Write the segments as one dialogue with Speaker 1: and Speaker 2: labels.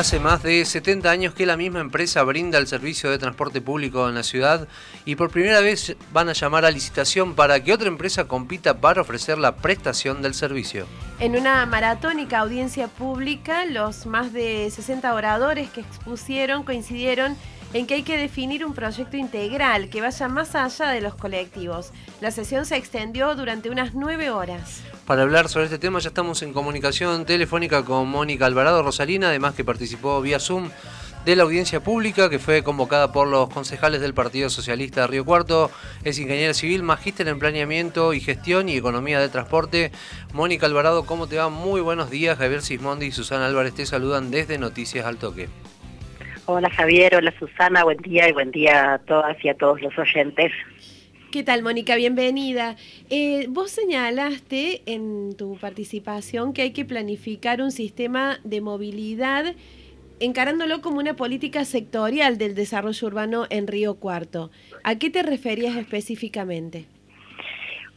Speaker 1: Hace más de 70 años que la misma empresa brinda el servicio de transporte público en la ciudad y por primera vez van a llamar a licitación para que otra empresa compita para ofrecer la prestación del servicio.
Speaker 2: En una maratónica audiencia pública, los más de 60 oradores que expusieron coincidieron que hay que definir un proyecto integral que vaya más allá de los colectivos. La sesión se extendió durante unas nueve horas.
Speaker 1: Para hablar sobre este tema ya estamos en comunicación telefónica con Mónica Alvarado Rosalina, además que participó vía Zoom de la audiencia pública que fue convocada por los concejales del Partido Socialista de Río Cuarto. Es ingeniera civil, magíster en planeamiento y gestión y economía de transporte. Mónica Alvarado, ¿cómo te va? Muy buenos días. Javier Sismondi y Susana Álvarez te saludan desde Noticias al Toque.
Speaker 3: Hola Javier, hola Susana, buen día y buen día a todas y a todos los oyentes.
Speaker 2: ¿Qué tal, Mónica? Bienvenida. Eh, vos señalaste en tu participación que hay que planificar un sistema de movilidad encarándolo como una política sectorial del desarrollo urbano en Río Cuarto. ¿A qué te referías específicamente?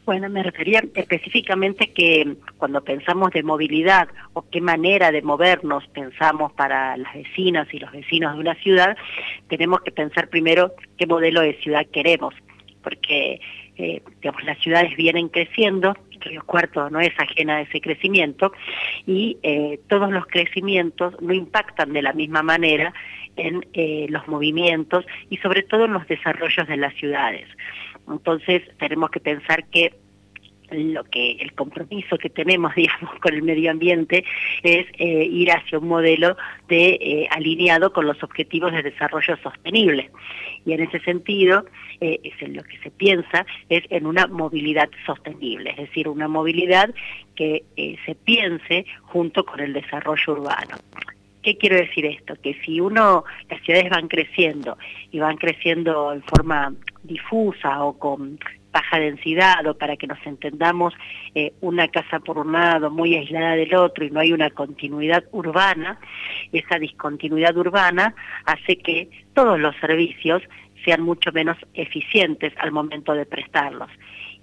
Speaker 3: Bueno, me refería específicamente que cuando pensamos de movilidad o qué manera de movernos pensamos para las vecinas y los vecinos de una ciudad, tenemos que pensar primero qué modelo de ciudad queremos, porque eh, digamos, las ciudades vienen creciendo, Río Cuarto no es ajena a ese crecimiento, y eh, todos los crecimientos no impactan de la misma manera en eh, los movimientos y sobre todo en los desarrollos de las ciudades. Entonces tenemos que pensar que lo que el compromiso que tenemos digamos con el medio ambiente es eh, ir hacia un modelo de eh, alineado con los objetivos de desarrollo sostenible. Y en ese sentido eh, es en lo que se piensa es en una movilidad sostenible es decir una movilidad que se piense junto con el desarrollo urbano ¿Qué quiero decir esto? Que si uno, las ciudades van creciendo y van creciendo en forma difusa o con baja densidad o para que nos entendamos eh, una casa por un lado muy aislada del otro y no hay una continuidad urbana, esa discontinuidad urbana hace que todos los servicios sean mucho menos eficientes al momento de prestarlos.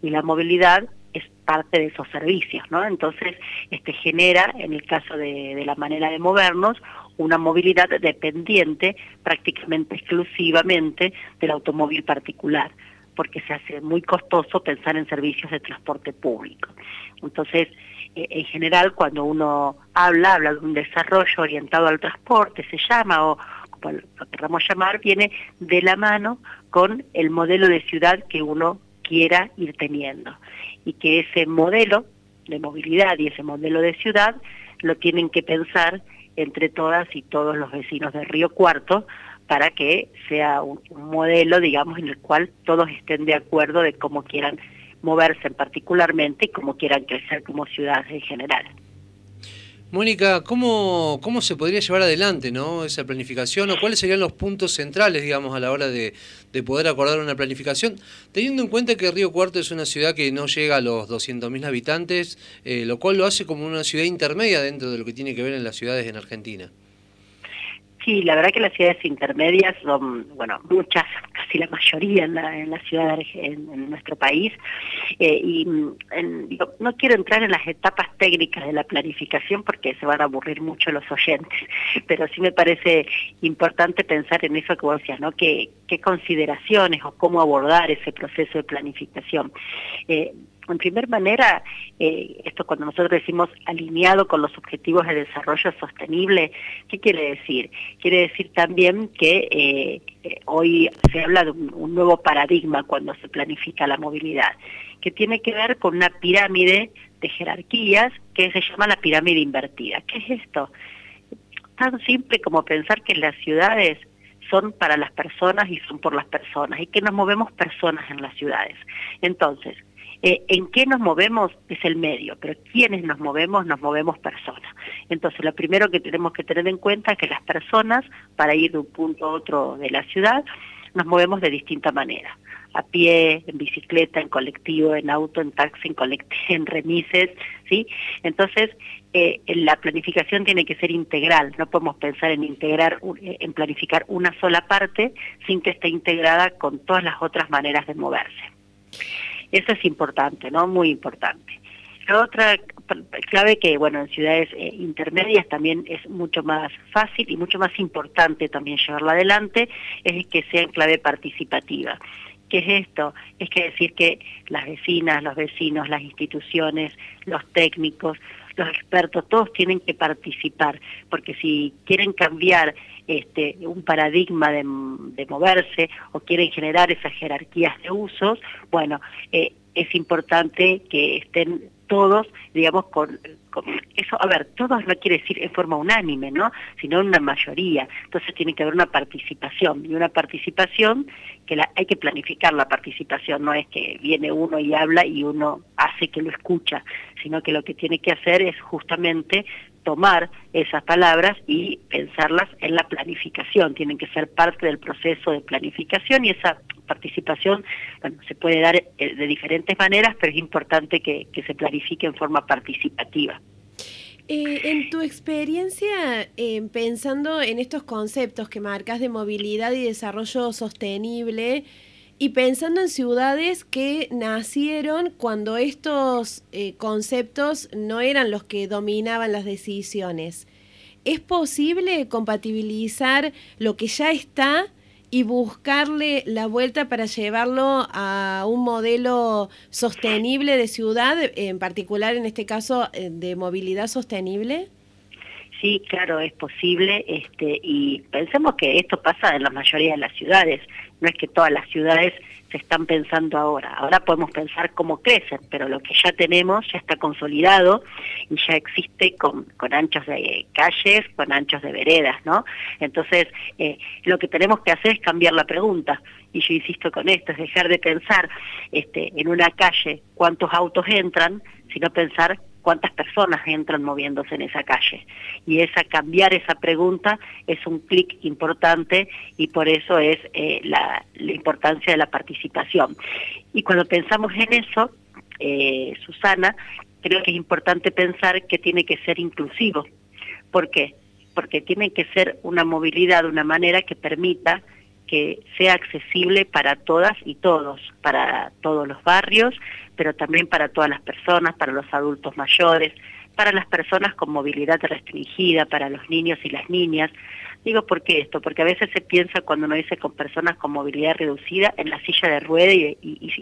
Speaker 3: Y la movilidad es parte de esos servicios, ¿no? Entonces, este genera, en el caso de, de la manera de movernos, una movilidad dependiente prácticamente exclusivamente del automóvil particular porque se hace muy costoso pensar en servicios de transporte público. Entonces, eh, en general, cuando uno habla, habla de un desarrollo orientado al transporte, se llama, o como lo queramos llamar, viene de la mano con el modelo de ciudad que uno quiera ir teniendo y que ese modelo de movilidad y ese modelo de ciudad lo tienen que pensar entre todas y todos los vecinos de Río Cuarto para que sea un, modelo, digamos, en el cual todos estén de acuerdo de cómo quieran moverse particularmente y cómo quieran crecer como ciudades en general.
Speaker 1: Mónica, ¿cómo, ¿cómo se podría llevar adelante ¿no? esa planificación o cuáles serían los puntos centrales, digamos, a la hora de, poder acordar una planificación, teniendo en cuenta que Río Cuarto es una ciudad que no llega a los 200.000 habitantes, eh, lo cual lo hace como una ciudad intermedia dentro de lo que tiene que ver en las ciudades en Argentina?
Speaker 3: Sí, la verdad que las ciudades intermedias son, bueno, muchas, casi la mayoría en la, en la ciudad, en, nuestro país, eh, y mm, no quiero entrar en las etapas técnicas de la planificación porque se van a aburrir mucho los oyentes, pero sí me parece importante pensar en eso que vos decías, ¿no? ¿Qué, qué consideraciones o cómo abordar ese proceso de planificación? Eh, en primer manera, eh, esto cuando nosotros decimos alineado con los objetivos de desarrollo sostenible, ¿qué quiere decir? Quiere decir también que eh, eh, hoy se habla de un, nuevo paradigma cuando se planifica la movilidad, que tiene que ver con una pirámide de jerarquías que se llama la pirámide invertida. ¿Qué es esto? Tan simple como pensar que las ciudades son para las personas y son por las personas y que nos movemos personas en las ciudades. Entonces, eh, en qué nos movemos es el medio, pero quienes nos movemos, nos movemos personas. Entonces, lo primero que tenemos que tener en cuenta es que las personas, para ir de un punto a otro de la ciudad, nos movemos de distinta manera. A pie, en bicicleta, en colectivo, en auto, en taxi, en, en remises, ¿sí? Entonces, eh, la planificación tiene que ser integral. No podemos pensar en integrar, eh, en planificar una sola parte sin que esté integrada con todas las otras maneras de moverse. Eso es importante, ¿no? Muy importante. La otra clave que, bueno, en ciudades eh, intermedias también es mucho más fácil y mucho más importante también llevarla adelante, es que sea en clave participativa. ¿Qué es esto? Es que decir que las vecinas, los vecinos, las instituciones, los técnicos, los expertos, todos tienen que participar, porque si quieren cambiar este, un paradigma de, moverse o quieren generar esas jerarquías de usos, bueno, eh, es importante que estén todos, digamos, con, eso, a ver, todos no quiere decir en forma unánime, ¿no? Sino una mayoría. Entonces tiene que haber una participación, y una participación que hay que planificar la participación, no es que viene uno y habla y uno hace que lo escucha, sino que lo que tiene que hacer es justamente tomar esas palabras y pensarlas en la planificación, tienen que ser parte del proceso de planificación y esa participación bueno, se puede dar eh, de diferentes maneras, pero es importante que, se planifique en forma participativa.
Speaker 2: Eh, en tu experiencia, eh, pensando en estos conceptos que marcas de movilidad y desarrollo sostenible, y pensando en ciudades que nacieron cuando estos eh, conceptos no eran los que dominaban las decisiones, ¿es posible compatibilizar lo que ya está y buscarle la vuelta para llevarlo a un modelo sostenible de ciudad, en particular en este caso eh, de movilidad sostenible?
Speaker 3: Sí, claro, es posible, este, y pensemos que esto pasa en la mayoría de las ciudades no es que todas las ciudades se están pensando ahora. Ahora podemos pensar cómo crecen, pero lo que ya tenemos ya está consolidado y ya existe con, con anchos de calles, con anchos de veredas, ¿no? Entonces, eh, lo que tenemos que hacer es cambiar la pregunta. Y yo insisto con esto, es dejar de pensar este, en una calle cuántos autos entran, sino pensar cuántas personas entran moviéndose en esa calle. Y esa cambiar esa pregunta es un clic importante y por eso es eh, la, importancia de la participación. Y cuando pensamos en eso, eh, Susana, creo que es importante pensar que tiene que ser inclusivo. ¿Por qué? Porque tiene que ser una movilidad de una manera que permita que sea accesible para todas y todos, para todos los barrios, pero también para todas las personas, para los adultos mayores, para las personas con movilidad restringida, para los niños y las niñas. Digo, ¿por qué esto? Porque a veces se piensa cuando uno dice con personas con movilidad reducida en la silla de rueda y,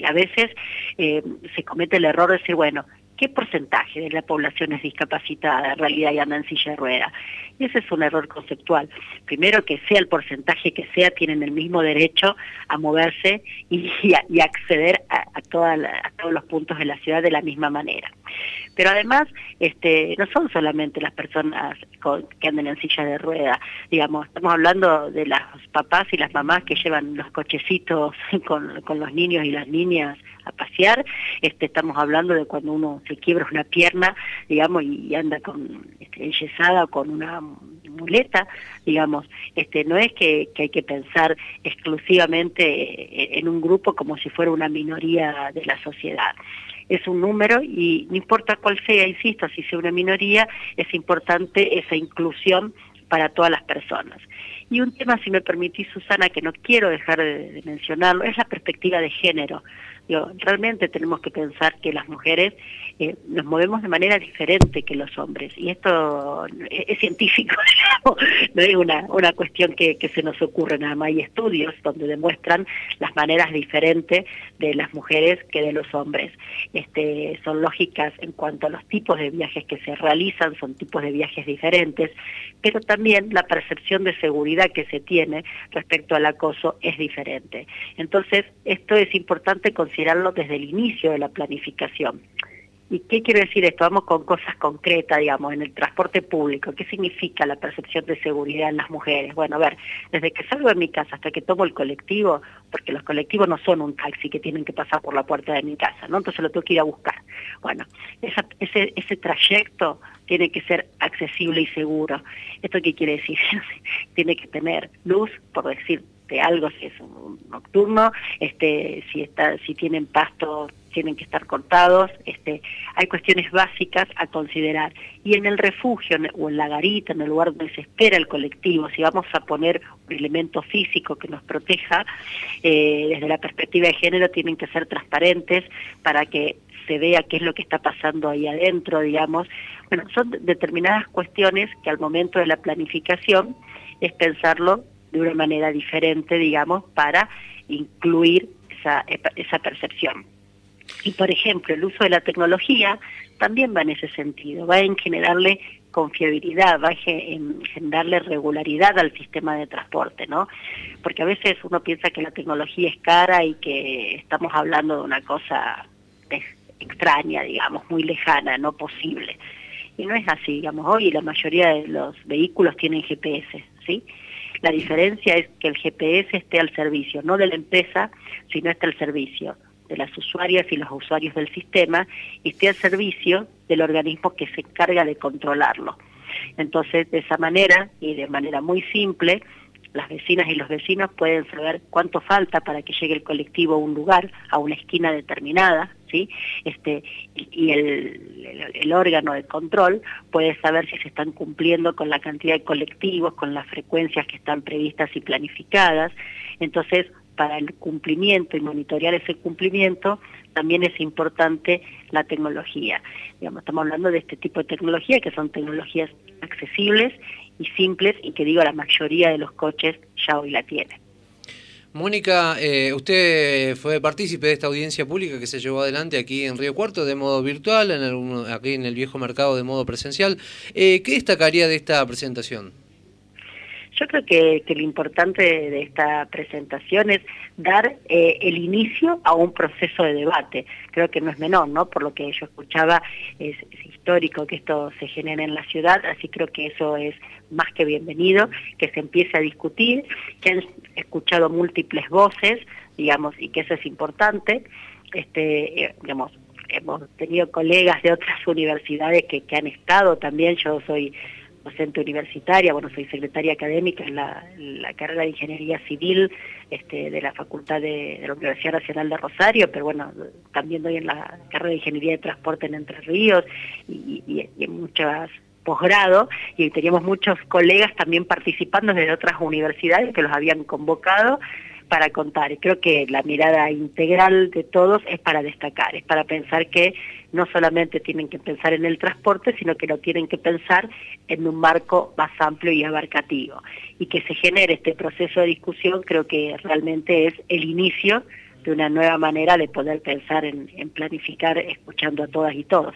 Speaker 3: a veces eh, se comete el error de decir, bueno, ¿qué porcentaje de la población es discapacitada en realidad y anda en silla de rueda? Y ese es un error conceptual. Primero, que sea el porcentaje que sea, tienen el mismo derecho a moverse y, acceder a, a, a todos los puntos de la ciudad de la misma manera. Pero además, este, no son solamente las personas que andan en silla de rueda, digamos, estamos hablando de las papás y las mamás que llevan los cochecitos con, con los niños y las niñas a pasear, este, estamos hablando de cuando uno se quiebra una pierna, digamos, y, anda con este, enyesada o con una muleta, digamos, este, no es que hay que pensar exclusivamente en un grupo como si fuera una minoría de la sociedad es un número y no importa cuál sea, insisto, si sea una minoría, es importante esa inclusión para todas las personas. Y un tema, si me permitís, Susana, que no quiero dejar de mencionarlo, es la perspectiva de género realmente tenemos que pensar que las mujeres eh, nos movemos de manera diferente que los hombres. Y esto es, científico, no es una, una cuestión que, que, se nos ocurre nada más. Hay estudios donde demuestran las maneras diferentes de las mujeres que de los hombres. Este, son lógicas en cuanto a los tipos de viajes que se realizan, son tipos de viajes diferentes, pero también la percepción de seguridad que se tiene respecto al acoso es diferente. Entonces, esto es importante considerar considerarlo desde el inicio de la planificación. ¿Y qué quiero decir esto? Vamos con cosas concretas, digamos, en el transporte público. ¿Qué significa la percepción de seguridad en las mujeres? Bueno, a ver, desde que salgo de mi casa hasta que tomo el colectivo, porque los colectivos no son un taxi que tienen que pasar por la puerta de mi casa, ¿no? Entonces lo tengo que ir a buscar. Bueno, ese, ese trayecto tiene que ser accesible y seguro. ¿Esto qué quiere decir? tiene que tener luz, por decir algo si es un nocturno, este, si está, si tienen pasto tienen que estar cortados, este, hay cuestiones básicas a considerar. Y en el refugio o en la garita, en el lugar donde se espera el colectivo, si vamos a poner un elemento físico que nos proteja, eh, desde la perspectiva de género tienen que ser transparentes para que se vea qué es lo que está pasando ahí adentro, digamos. Bueno, son determinadas cuestiones que al momento de la planificación es pensarlo de una manera diferente, digamos, para incluir esa, esa percepción. Y por ejemplo, el uso de la tecnología también va en ese sentido, va en generarle confiabilidad, va en generarle regularidad al sistema de transporte, ¿no? Porque a veces uno piensa que la tecnología es cara y que estamos hablando de una cosa extraña, digamos, muy lejana, no posible. Y no es así, digamos, hoy la mayoría de los vehículos tienen GPS, ¿sí? La diferencia es que el GPS esté al servicio, no de la empresa, sino esté al servicio de las usuarias y los usuarios del sistema y esté al servicio del organismo que se encarga de controlarlo. Entonces, de esa manera y de manera muy simple, las vecinas y los vecinos pueden saber cuánto falta para que llegue el colectivo a un lugar, a una esquina determinada, ¿sí? Este, y el, el, órgano de control puede saber si se están cumpliendo con la cantidad de colectivos, con las frecuencias que están previstas y planificadas. Entonces, para el cumplimiento y monitorear ese cumplimiento, también es importante la tecnología. Estamos hablando de este tipo de tecnología, que son tecnologías accesibles y simples y que digo la mayoría de los coches ya hoy la tienen.
Speaker 1: Mónica, eh, usted fue partícipe de esta audiencia pública que se llevó adelante aquí en Río Cuarto de modo virtual, en aquí en el viejo mercado de modo presencial. Eh, ¿Qué destacaría de esta presentación?
Speaker 3: Yo creo que, lo importante de, esta presentación es dar eh, el inicio a un proceso de debate. Creo que no es menor, ¿no? Por lo que yo escuchaba, es, histórico que esto se genere en la ciudad, así creo que eso es más que bienvenido, que se empiece a discutir, que han escuchado múltiples voces, digamos, y que eso es importante. Este, eh, digamos, hemos tenido colegas de otras universidades que, que han estado también, yo soy docente universitaria, bueno, soy secretaria académica en la, carrera de Ingeniería Civil este, de la Facultad de, la Universidad Nacional de Rosario, pero bueno, también doy en la carrera de Ingeniería de Transporte en Entre Ríos y en muchas posgrado y teníamos muchos colegas también participando desde otras universidades que los habían convocado para contar. Y creo que la mirada integral de todos es para destacar, es para pensar que no solamente tienen que pensar en el transporte, sino que lo tienen que pensar en un marco más amplio y abarcativo. Y que se genere este proceso de discusión creo que realmente es el inicio de una nueva manera de poder pensar en, en planificar escuchando a todas y todos.